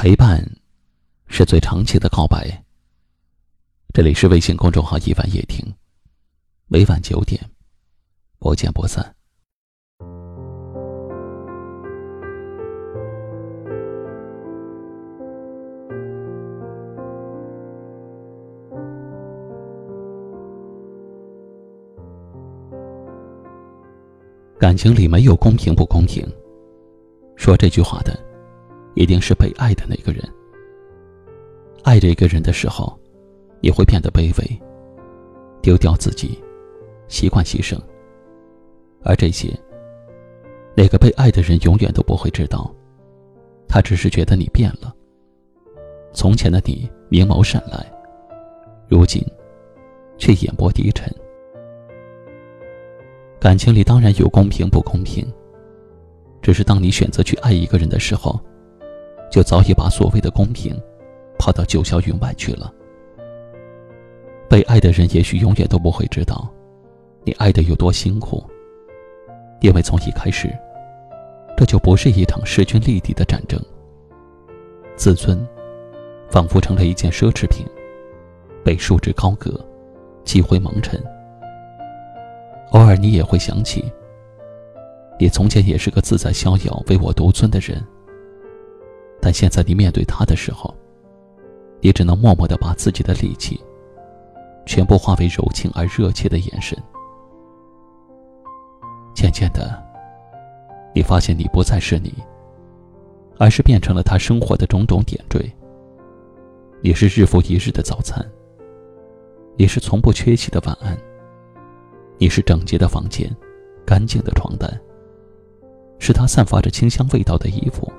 陪伴，是最长期的告白。这里是微信公众号“一晚夜听”，每晚九点，不见不散。感情里没有公平不公平。说这句话的，一定是被爱的那个人。爱着一个人的时候，你会变得卑微，丢掉自己，习惯牺牲。而这些，那个被爱的人永远都不会知道。他只是觉得你变了。从前的你明眸善睐，如今，却眼波低沉。感情里当然有公平不公平，只是当你选择去爱一个人的时候，就早已把所谓的公平抛到九霄云外去了。被爱的人也许永远都不会知道，你爱的有多辛苦，因为从一开始，这就不是一场势均力敌的战争。自尊，仿佛成了一件奢侈品，被束之高阁，积灰蒙尘。偶尔，你也会想起，你从前也是个自在逍遥、唯我独尊的人。但现在你面对他的时候，你只能默默的把自己的力气，全部化为柔情而热切的眼神。渐渐的，你发现你不再是你，而是变成了他生活的种种点缀。你是日复一日的早餐，你是从不缺席的晚安。你是整洁的房间，干净的床单。是他散发着清香味道的衣服。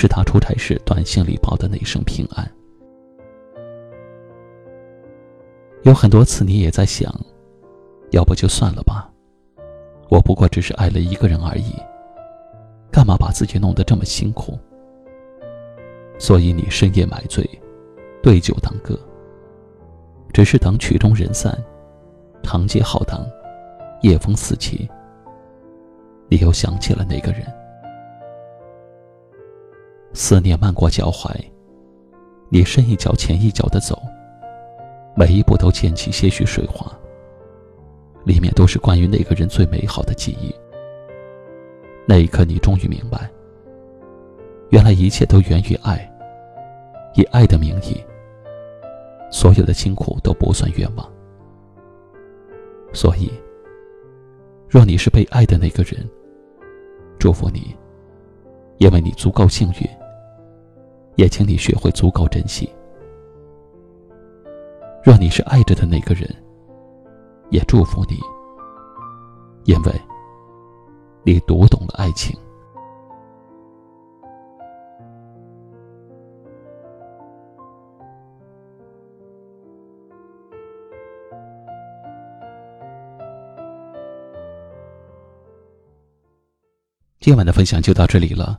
是他出差时短信里报的那声平安。有很多次，你也在想，要不就算了吧，我不过只是爱了一个人而已，干嘛把自己弄得这么辛苦？所以你深夜买醉，对酒当歌，只是等曲终人散。长街浩荡，夜风四起。你又想起了那个人，思念漫过脚踝，你深一脚浅一脚的走，每一步都溅起些许水花。里面都是关于那个人最美好的记忆。那一刻，你终于明白，原来一切都源于爱，以爱的名义，所有的辛苦都不算冤枉。所以，若你是被爱的那个人，祝福你，因为你足够幸运。也请你学会足够珍惜。若你是爱着的那个人，也祝福你，因为你读懂了爱情。今晚的分享就到这里了，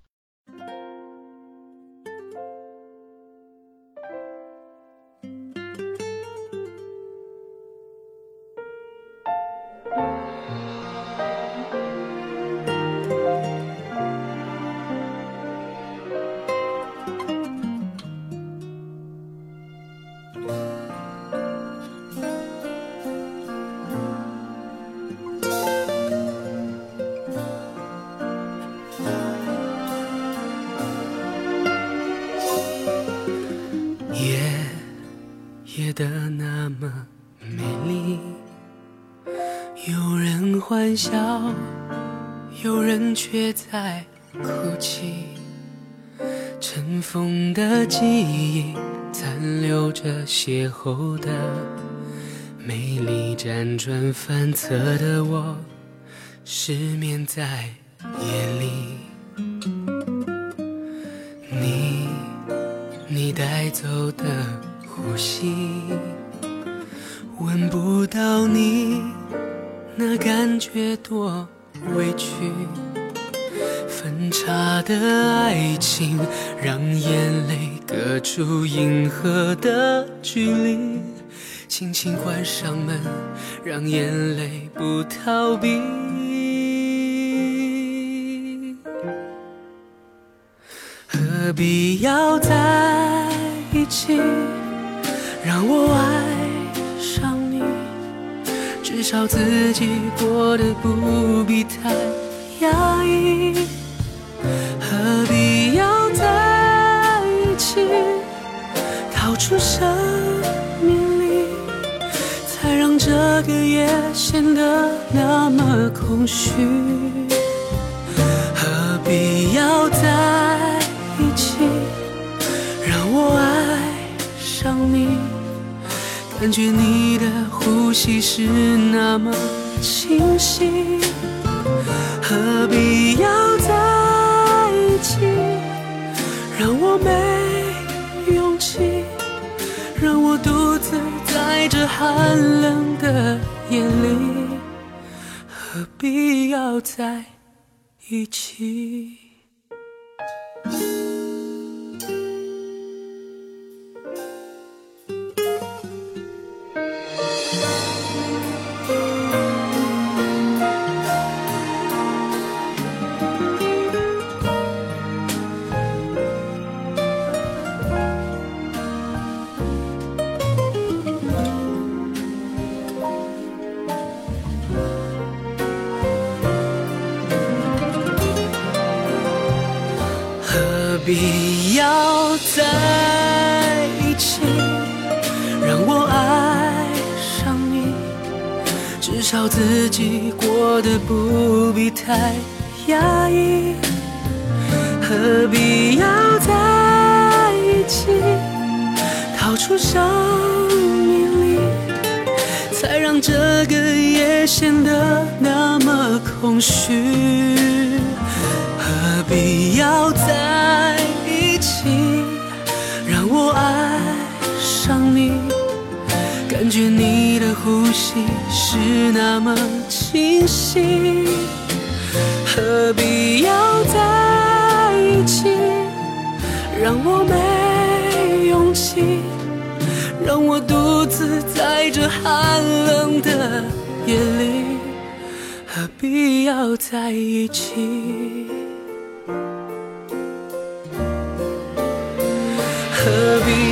的那么美丽，有人欢笑，有人却在哭泣。尘封的记忆，残留着邂逅的美丽，辗转反侧的我，失眠在夜里。你，你带走的。呼吸，闻不到你，那感觉多委屈。分岔的爱情，让眼泪隔出银河的距离，轻轻关上门，让眼泪不逃避。何必要在一起？让我爱上你，至少自己过得不必太压抑。何必要在一起？逃出生命里，才让这个夜显得那么空虚。感觉你的呼吸是那么清晰。何必要在一起？让我没勇气，让我独自在这寒冷的夜里。何必要在一起？在一起？让我爱上你，至少自己过得不必太压抑。何必要在一起？逃出生命里，才让这个夜显得那么空虚。何必要在感觉你的呼吸是那么清晰。何必要在一起？让我没勇气，让我独自在这寒冷的夜里。何必要在一起？何必